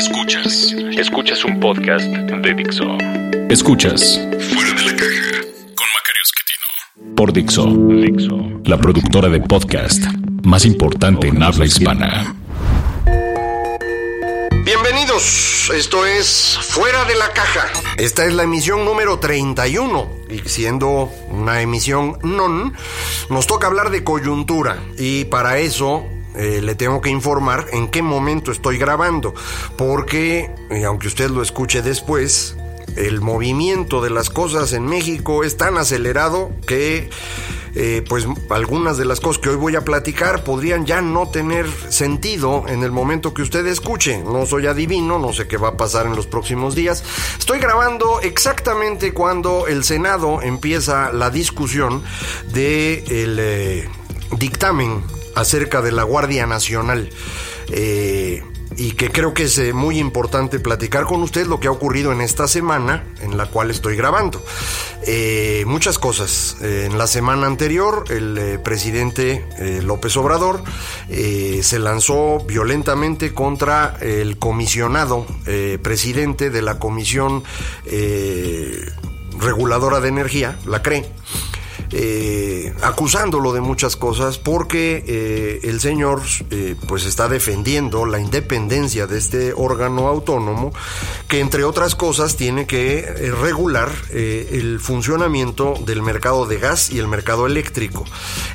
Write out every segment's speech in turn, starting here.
Escuchas, escuchas un podcast de Dixo. Escuchas Fuera de la caja con Macario Esquetino. Por Dixo, Dixo, la productora de podcast más importante en habla hispana. Bienvenidos, esto es Fuera de la Caja. Esta es la emisión número 31 y siendo una emisión non, nos toca hablar de coyuntura y para eso eh, le tengo que informar en qué momento estoy grabando, porque eh, aunque usted lo escuche después, el movimiento de las cosas en México es tan acelerado que eh, pues algunas de las cosas que hoy voy a platicar podrían ya no tener sentido en el momento que usted escuche. No soy adivino, no sé qué va a pasar en los próximos días. Estoy grabando exactamente cuando el Senado empieza la discusión del de dictamen acerca de la Guardia Nacional. Eh, y que creo que es eh, muy importante platicar con usted lo que ha ocurrido en esta semana en la cual estoy grabando. Eh, muchas cosas. en la semana anterior, el presidente López Obrador se lanzó violentamente contra el comisionado presidente de la Comisión Reguladora de Energía, la CRE eh, acusándolo de muchas cosas porque eh, el señor eh, pues está defendiendo la independencia de este órgano autónomo que entre otras cosas tiene que regular el funcionamiento del mercado de gas y el mercado eléctrico.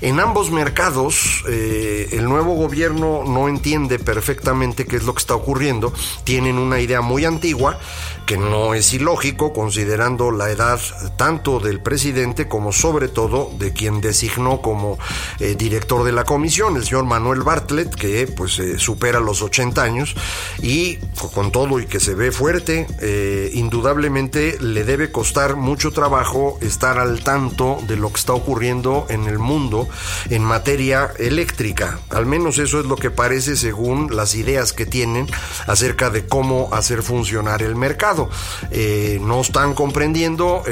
En ambos mercados el nuevo gobierno no entiende perfectamente qué es lo que está ocurriendo, tienen una idea muy antigua que no es ilógico considerando la edad tanto del presidente como sobre todo de quien designó como eh, director de la comisión, el señor Manuel Bartlett, que pues eh, supera los 80 años y con todo y que se ve fuerte, eh, indudablemente le debe costar mucho trabajo estar al tanto de lo que está ocurriendo en el mundo en materia eléctrica. Al menos eso es lo que parece según las ideas que tienen acerca de cómo hacer funcionar el mercado. No están comprendiendo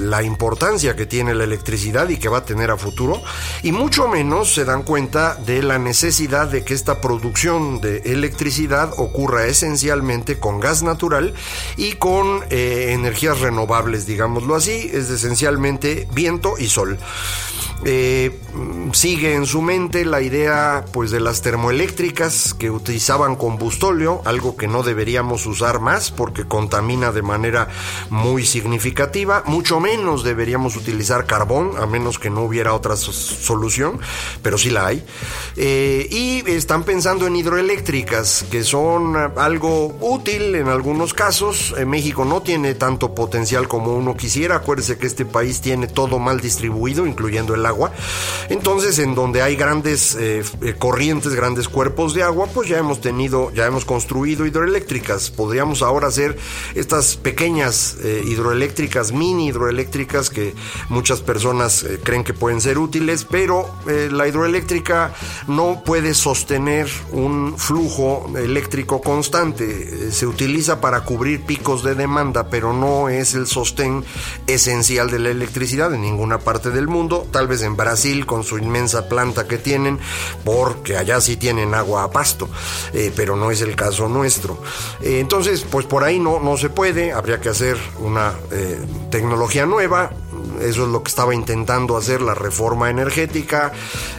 la importancia que tiene la electricidad y que va a tener a futuro, y mucho menos se dan cuenta de la necesidad de que esta producción de electricidad ocurra esencialmente con gas natural y con eh, energías renovables, digámoslo así, es esencialmente viento y sol. Eh, sigue en su mente la idea pues de las termoeléctricas que utilizaban combustóleo, algo que no deberíamos usar más porque contamina de manera muy significativa, mucho menos deberíamos utilizar carbón a menos que no hubiera otra solución, pero sí la hay. Eh, y están pensando en hidroeléctricas que son algo útil en algunos casos. En México no tiene tanto potencial como uno quisiera. Acuérdese que este país tiene todo mal distribuido, incluyendo el agua. Entonces, en donde hay grandes eh, eh, corrientes, grandes cuerpos de agua, pues ya hemos tenido, ya hemos construido hidroeléctricas. Podríamos ahora hacer estas pequeñas eh, hidroeléctricas, mini hidroeléctricas que muchas personas creen que pueden ser útiles, pero la hidroeléctrica no puede sostener un flujo eléctrico constante. se utiliza para cubrir picos de demanda, pero no es el sostén esencial de la electricidad en ninguna parte del mundo. Tal vez en Brasil con su inmensa planta que tienen, porque allá sí tienen agua a pasto, eh, pero no es el caso nuestro. Eh, entonces, pues por ahí no, no se puede, habría que hacer una eh, tecnología nueva, eso es lo que estaba intentando hacer la reforma energética,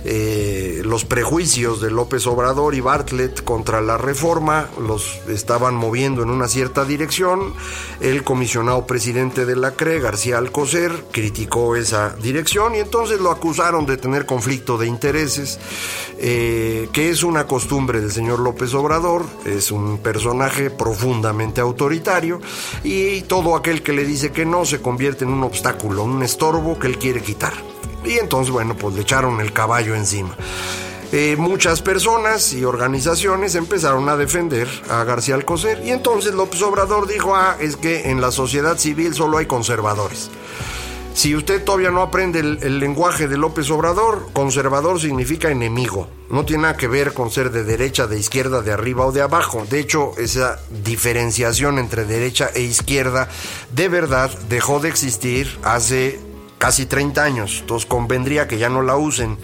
eh, los prejuicios de López Obrador y Bartlett contra la reforma los estaban moviendo en una cierta dirección. El comisionado presidente de la CRE, García Alcocer, criticó esa dirección y entonces lo acusaron de tener conflicto de intereses, eh, que es una costumbre del señor López Obrador, es un personaje profundamente autoritario y todo aquel que le dice que no se convierte en un obstáculo, estorbo que él quiere quitar. Y entonces, bueno, pues le echaron el caballo encima. eh, muchas personas y organizaciones empezaron a defender a García Alcocer y entonces López Obrador dijo, ah, es que en la sociedad civil solo hay conservadores. Si usted todavía no aprende el, lenguaje de López Obrador, conservador significa enemigo. No tiene nada que ver con ser de derecha, de izquierda, de arriba o de abajo. De hecho, esa diferenciación entre derecha e izquierda de verdad dejó de existir hace casi 30 años. Entonces convendría que ya no la usen.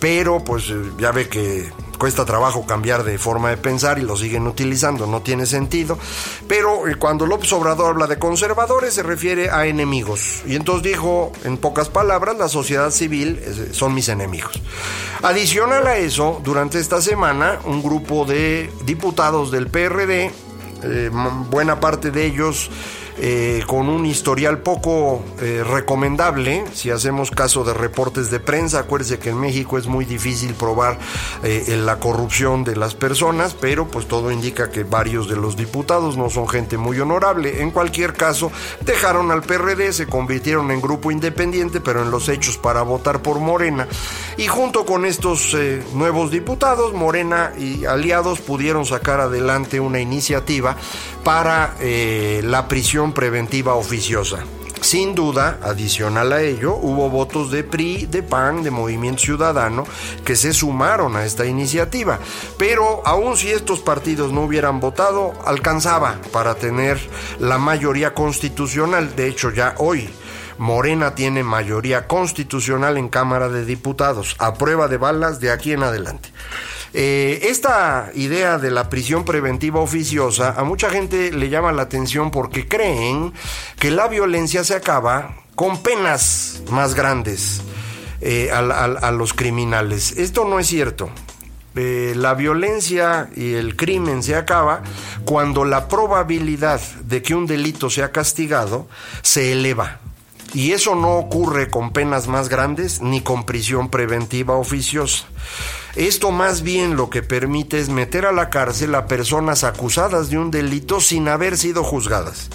Pero pues ya ve que cuesta trabajo cambiar de forma de pensar y lo siguen utilizando, no tiene sentido. Pero eh, cuando López Obrador habla de conservadores se refiere a enemigos. Y entonces dijo, en pocas palabras, la sociedad civil son mis enemigos. Adicional a eso, durante esta semana, un grupo de diputados del PRD, eh, buena parte de ellos eh, con un historial poco eh, recomendable, si hacemos caso de reportes de prensa, acuérdese que en México es muy difícil probar eh, la corrupción de las personas, pero pues todo indica que varios de los diputados no son gente muy honorable. En cualquier caso, dejaron al PRD, se convirtieron en grupo independiente, pero en los hechos para votar por Morena. Y junto con estos nuevos diputados, Morena y aliados pudieron sacar adelante una iniciativa para la prisión preventiva oficiosa. Sin duda, adicional a ello, hubo votos de PRI, de PAN, de Movimiento Ciudadano que se sumaron a esta iniciativa. Pero aun si estos partidos no hubieran votado, alcanzaba para tener la mayoría constitucional. De hecho, ya hoy Morena tiene mayoría constitucional en Cámara de Diputados, a prueba de balas de aquí en adelante. Eh, esta idea de la prisión preventiva oficiosa a mucha gente le llama la atención porque creen que la violencia se acaba con penas más grandes eh, a, los criminales. Esto no es cierto. Eh, la violencia y el crimen se acaba cuando la probabilidad de que un delito sea castigado se eleva. Y eso no ocurre con penas más grandes ni con prisión preventiva oficiosa. Esto más bien lo que permite es meter a la cárcel a personas acusadas de un delito sin haber sido juzgadas.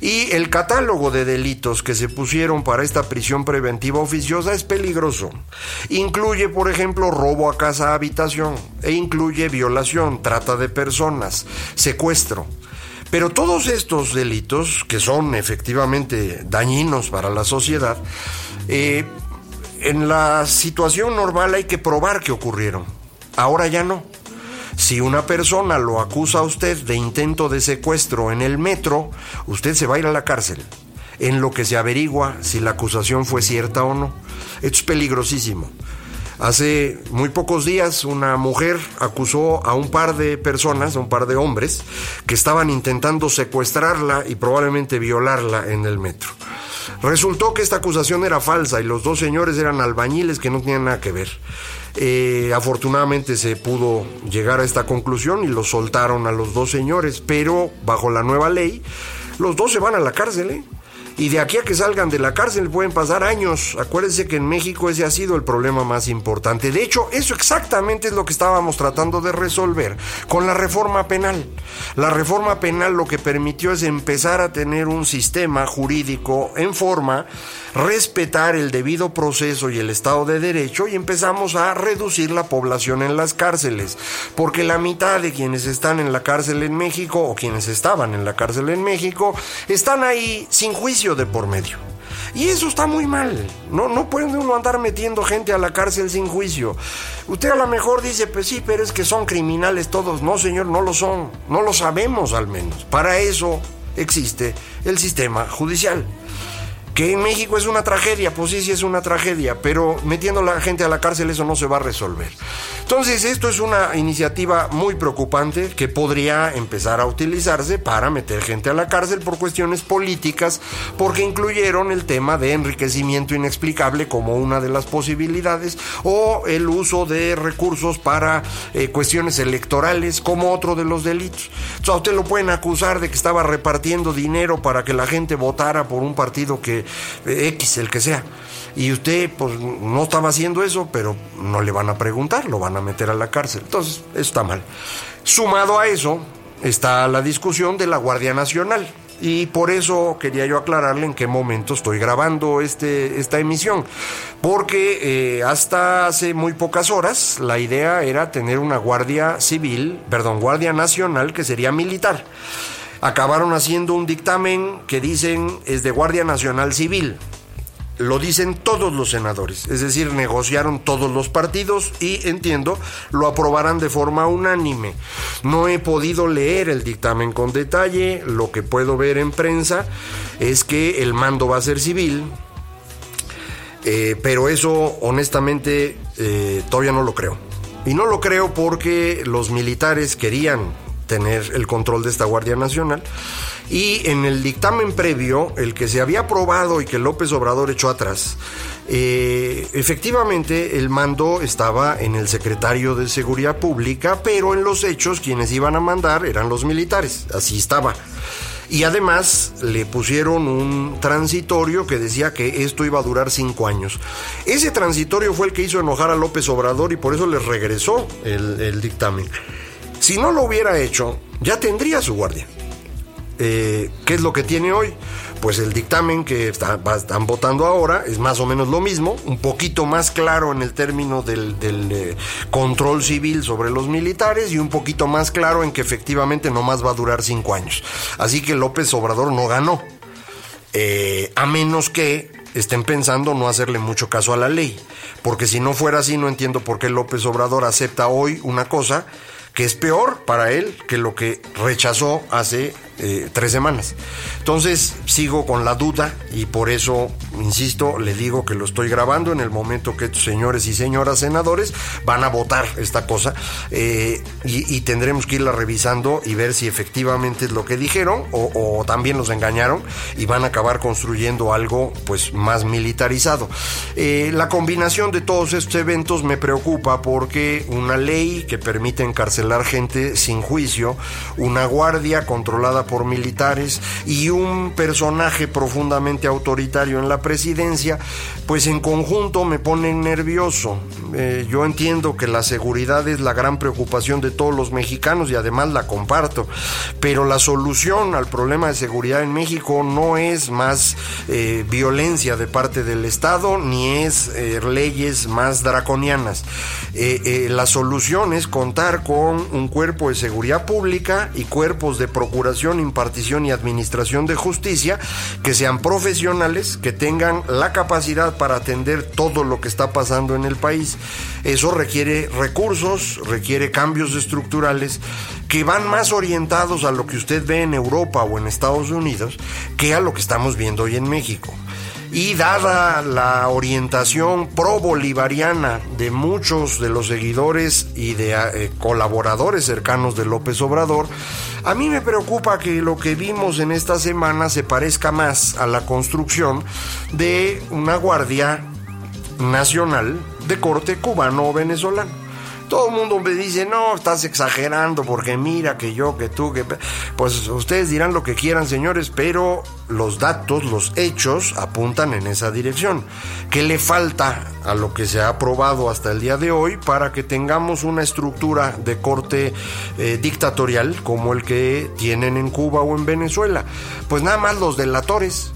Y el catálogo de delitos que se pusieron para esta prisión preventiva oficiosa es peligroso. Incluye, por ejemplo, robo a casa habitación e incluye violación, trata de personas, secuestro. Pero todos estos delitos, que son efectivamente dañinos para la sociedad, eh, en la situación normal hay que probar que ocurrieron. Ahora ya no. Si una persona lo acusa a usted de intento de secuestro en el metro, usted se va a ir a la cárcel, en lo que se averigua si la acusación fue cierta o no. Esto es peligrosísimo. Hace muy pocos días una mujer acusó a un par de personas, a un par de hombres, que estaban intentando secuestrarla y probablemente violarla en el metro. Resultó que esta acusación era falsa y los dos señores eran albañiles que no tenían nada que ver. Eh, afortunadamente se pudo llegar a esta conclusión y los soltaron a los dos señores, pero bajo la nueva ley, los dos se van a la cárcel. ¿eh? Y de aquí a que salgan de la cárcel pueden pasar años. Acuérdense que en México ese ha sido el problema más importante. De hecho, eso exactamente es lo que estábamos tratando de resolver con la reforma penal. La reforma penal lo que permitió es empezar a tener un sistema jurídico en forma, respetar el debido proceso y el Estado de Derecho y empezamos a reducir la población en las cárceles. Porque la mitad de quienes están en la cárcel en México o quienes estaban en la cárcel en México están ahí sin de por medio. Y eso está muy mal. No, no puede uno andar metiendo gente a la cárcel sin juicio. Usted a lo mejor dice, pues sí, pero es que son criminales todos. No, señor, no lo son. No lo sabemos al menos. Para eso existe el sistema judicial. Que en México es una tragedia, pues sí, sí es una tragedia, pero metiendo a la gente a la cárcel eso no se va a resolver. Entonces, esto es una iniciativa muy preocupante que podría empezar a utilizarse para meter gente a la cárcel por cuestiones políticas, porque incluyeron el tema de enriquecimiento inexplicable como una de las posibilidades, o el uso de recursos para eh, cuestiones electorales como otro de los delitos. Entonces, a usted lo pueden acusar de que estaba repartiendo dinero para que la gente votara por un partido que X, el que sea. Y usted, pues, no estaba haciendo eso, pero no le van a preguntar, lo van a meter a la cárcel. Entonces, eso está mal. Sumado a eso, está la discusión de la Guardia Nacional. Y por eso quería yo aclararle en qué momento estoy grabando este, esta emisión. Porque eh, hasta hace muy pocas horas la idea era tener una guardia civil, perdón, guardia nacional que sería militar. Acabaron haciendo un dictamen que dicen es de Guardia Nacional Civil lo dicen todos los senadores, es decir, negociaron todos los partidos y entiendo, lo aprobarán de forma unánime. No he podido leer el dictamen con detalle, lo que puedo ver en prensa es que el mando va a ser civil, eh, pero eso honestamente eh, todavía no lo creo. Y no lo creo porque los militares querían tener el control de esta Guardia Nacional y en el dictamen previo, el que se había aprobado y que López Obrador echó atrás, eh, efectivamente el mando estaba en el secretario de Seguridad Pública, pero en los hechos quienes iban a mandar eran los militares, así estaba. Y además le pusieron un transitorio que decía que esto iba a durar cinco años. Ese transitorio fue el que hizo enojar a López Obrador y por eso les regresó el, el dictamen. Si no lo hubiera hecho, ya tendría su guardia. Eh, ¿Qué es lo que tiene hoy? Pues el dictamen que están votando ahora es más o menos lo mismo, un poquito más claro en el término del, eh, control civil sobre los militares y un poquito más claro en que efectivamente no más va a durar cinco años. Así que López Obrador no ganó, eh, a menos que estén pensando no hacerle mucho caso a la ley, porque si no fuera así no entiendo por qué López Obrador acepta hoy una cosa que es peor para él que lo que rechazó hace eh, tres semanas. Entonces sigo con la duda y por eso, insisto, le digo que lo estoy grabando en el momento que estos señores y señoras senadores van a votar esta cosa eh, y, tendremos que irla revisando y ver si efectivamente es lo que dijeron o, también nos engañaron y van a acabar construyendo algo pues más militarizado. Eh, la combinación de todos estos eventos me preocupa porque una ley que permite encarcelar gente sin juicio, una guardia controlada por militares y un personaje profundamente autoritario en la presidencia, pues en conjunto me ponen nervioso. Eh, yo entiendo que la seguridad es la gran preocupación de todos los mexicanos y además la comparto, pero la solución al problema de seguridad en México no es más eh, violencia de parte del Estado ni es eh, leyes más draconianas. la solución es contar con un cuerpo de seguridad pública y cuerpos de procuración impartición y administración de justicia que sean profesionales, que tengan la capacidad para atender todo lo que está pasando en el país. Eso requiere recursos, requiere cambios estructurales que van más orientados a lo que usted ve en Europa o en Estados Unidos que a lo que estamos viendo hoy en México. Y dada la orientación pro-bolivariana de muchos de los seguidores y de eh, colaboradores cercanos de López Obrador, a mí me preocupa que lo que vimos en esta semana se parezca más a la construcción de una guardia nacional de corte cubano o venezolano. Todo el mundo me dice, no, estás exagerando porque mira que yo, que tú, que... Pues ustedes dirán lo que quieran, señores, pero los datos, los hechos apuntan en esa dirección. ¿Qué le falta a lo que se ha aprobado hasta el día de hoy para que tengamos una estructura de corte eh, dictatorial como el que tienen en Cuba o en Venezuela? Pues nada más los delatores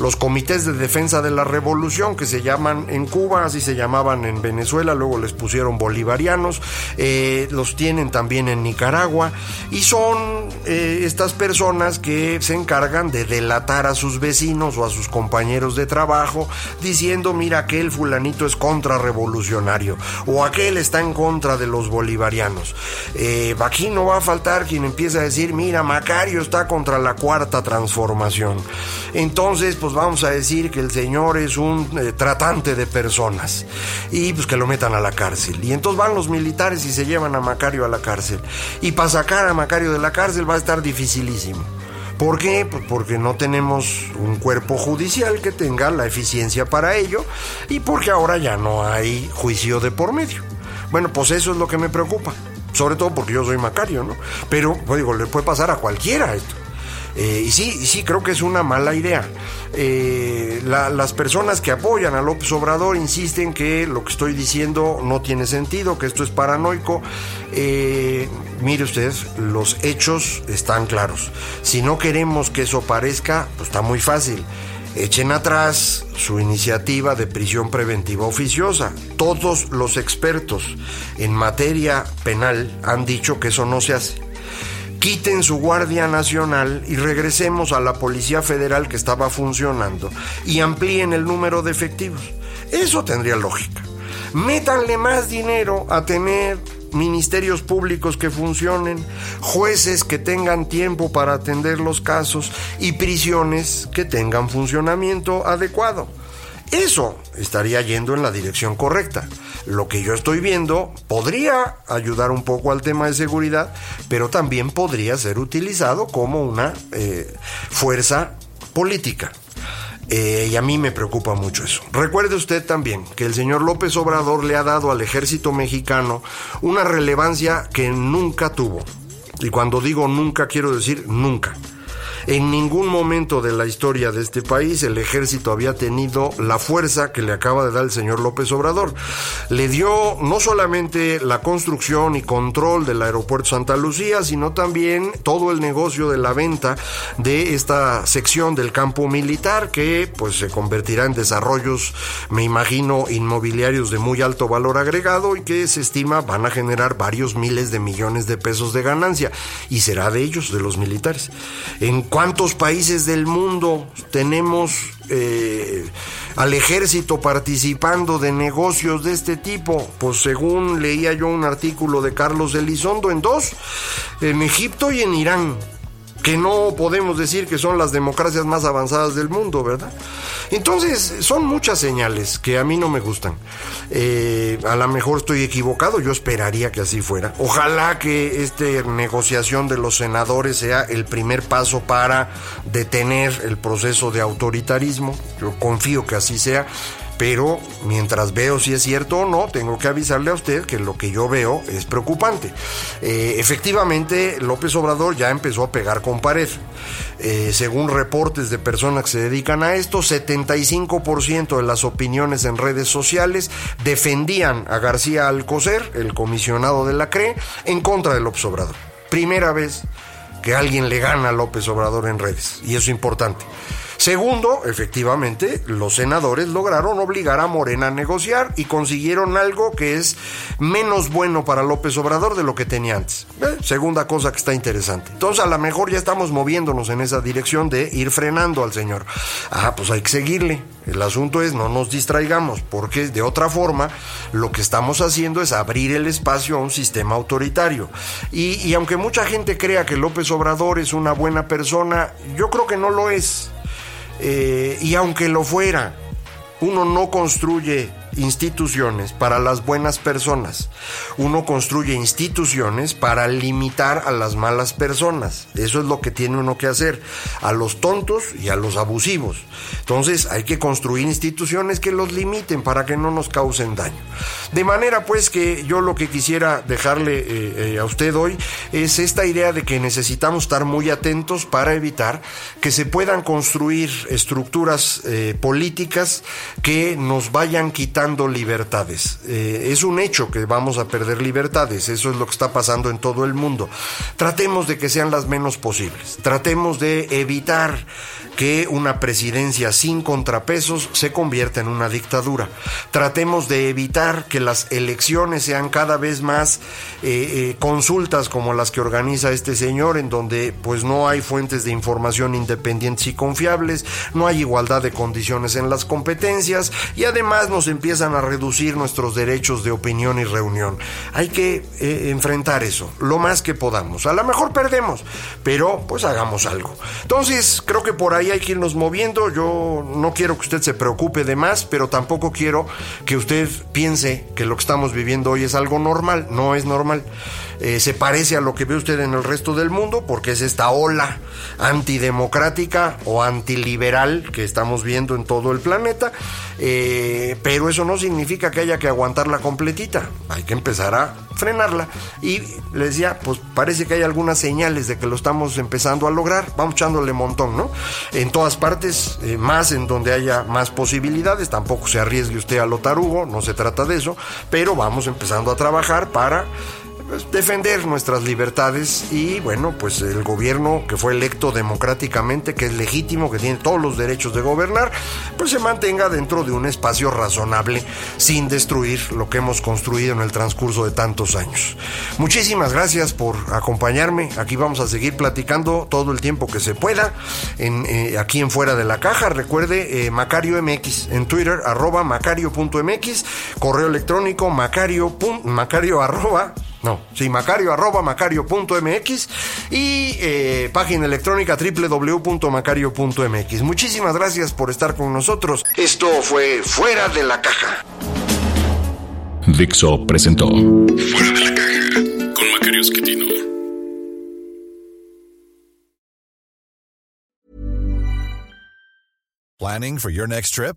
los comités de defensa de la revolución que se llaman en Cuba, así se llamaban en Venezuela, luego les pusieron bolivarianos, eh, los tienen también en Nicaragua y son eh, estas personas que se encargan de delatar a sus vecinos o a sus compañeros de trabajo diciendo mira aquel fulanito es contrarrevolucionario o aquel está en contra de los bolivarianos. Eh, aquí no va a faltar quien empieza a decir mira Macario está contra la cuarta transformación. Entonces pues vamos a decir que el señor es un eh, tratante de personas y pues que lo metan a la cárcel. Y entonces van los militares y se llevan a Macario a la cárcel. Y para sacar a Macario de la cárcel va a estar dificilísimo. ¿Por qué? Pues porque no tenemos un cuerpo judicial que tenga la eficiencia para ello y porque ahora ya no hay juicio de por medio. Bueno, pues eso es lo que me preocupa. Sobre todo porque yo soy Macario, ¿no? Pero, pues digo, le puede pasar a cualquiera esto. Eh, y sí, sí, creo que es una mala idea. Eh, las personas que apoyan a López Obrador insisten que lo que estoy diciendo no tiene sentido, que esto es paranoico. Eh, mire usted, los hechos están claros. Si no queremos que eso parezca, pues está muy fácil. Echen atrás su iniciativa de prisión preventiva oficiosa. Todos los expertos en materia penal han dicho que eso no se hace quiten su Guardia Nacional y regresemos a la Policía Federal que estaba funcionando y amplíen el número de efectivos. Eso tendría lógica. Métanle más dinero a tener ministerios públicos que funcionen, jueces que tengan tiempo para atender los casos y prisiones que tengan funcionamiento adecuado. Eso estaría yendo en la dirección correcta. Lo que yo estoy viendo podría ayudar un poco al tema de seguridad, pero también podría ser utilizado como una eh, fuerza política. Eh, y a mí me preocupa mucho eso. Recuerde usted también que el señor López Obrador le ha dado al ejército mexicano una relevancia que nunca tuvo. Y cuando digo nunca quiero decir nunca. En ningún momento de la historia de este país el ejército había tenido la fuerza que le acaba de dar el señor López Obrador. Le dio no solamente la construcción y control del aeropuerto Santa Lucía, sino también todo el negocio de la venta de esta sección del campo militar que pues se convertirá en desarrollos, me imagino, inmobiliarios de muy alto valor agregado y que se estima van a generar varios miles de millones de pesos de ganancia y será de ellos, de los militares. ¿Cuántos países del mundo tenemos eh, al ejército participando de negocios de este tipo? Pues según leía yo un artículo de Carlos Elizondo, en dos, en Egipto y en Irán que no podemos decir que son las democracias más avanzadas del mundo, ¿verdad? Entonces, son muchas señales que a mí no me gustan. Eh, a lo mejor estoy equivocado, yo esperaría que así fuera. Ojalá que esta negociación de los senadores sea el primer paso para detener el proceso de autoritarismo. Yo confío que así sea pero mientras veo si es cierto o no, tengo que avisarle a usted que lo que yo veo es preocupante. Eh, efectivamente, López Obrador ya empezó a pegar con pared. Eh, según reportes de personas que se dedican a esto, 75% de las opiniones en redes sociales defendían a García Alcocer, el comisionado de la CRE, en contra de López Obrador. Primera vez que alguien le gana a López Obrador en redes, y eso es importante. Segundo, efectivamente, los senadores lograron obligar a Morena a negociar y consiguieron algo que es menos bueno para López Obrador de lo que tenía antes. Eh, segunda cosa que está interesante. Entonces, a lo mejor ya estamos moviéndonos en esa dirección de ir frenando al señor. Ah, pues hay que seguirle. El asunto es no nos distraigamos, porque de otra forma lo que estamos haciendo es abrir el espacio a un sistema autoritario. Y, y aunque mucha gente crea que López Obrador es una buena persona, yo creo que no lo es. Eh, y aunque lo fuera, uno no construye instituciones para las buenas personas. Uno construye instituciones para limitar a las malas personas. Eso es lo que tiene uno que hacer. A los tontos y a los abusivos. Entonces hay que construir instituciones que los limiten para que no nos causen daño. De manera pues que yo lo que quisiera dejarle eh, eh, a usted hoy es esta idea de que necesitamos estar muy atentos para evitar que se puedan construir estructuras eh, políticas que nos vayan quitando libertades. Eh, es un hecho que vamos a perder libertades, eso es lo que está pasando en todo el mundo. Tratemos de que sean las menos posibles, tratemos de evitar que una presidencia sin contrapesos se convierta en una dictadura. Tratemos de evitar que las elecciones sean cada vez más eh, eh, consultas como las que organiza este señor, en donde pues no hay fuentes de información independientes y confiables, no hay igualdad de condiciones en las competencias y además nos empiezan a reducir nuestros derechos de opinión y reunión. Hay que eh, enfrentar eso lo más que podamos. A lo mejor perdemos, pero pues hagamos algo. Entonces creo que por ahí hay que irnos moviendo. Yo no quiero que usted se preocupe de más, pero tampoco quiero que usted piense que lo que estamos viviendo hoy es algo normal. No es normal. eh, se parece a lo que ve usted en el resto del mundo, porque es esta ola antidemocrática o antiliberal que estamos viendo en todo el planeta, eh, pero eso no significa que haya que aguantarla completita, hay que empezar a frenarla. Y le decía, pues parece que hay algunas señales de que lo estamos empezando a lograr, vamos echándole montón, ¿no? En todas partes, eh, más en donde haya más posibilidades, tampoco se arriesgue usted a lo tarugo, no se trata de eso, pero vamos empezando a trabajar para defender nuestras libertades y bueno, pues el gobierno que fue electo democráticamente, que es legítimo, que tiene todos los derechos de gobernar, pues se mantenga dentro de un espacio razonable sin destruir lo que hemos construido en el transcurso de tantos años. Muchísimas gracias por acompañarme. Aquí vamos a seguir platicando todo el tiempo que se pueda en, eh, aquí en Fuera de la Caja. Recuerde eh, Macario MX en Twitter, arroba macario.mx, correo electrónico macario, macario arroba no, sí, macario arroba macario.mx y eh, página electrónica www.macario.mx. Muchísimas gracias por estar con nosotros. Esto fue Fuera de la Caja. Dixo presentó Fuera de la Caja con Macario Esquetino. Planning for your next trip?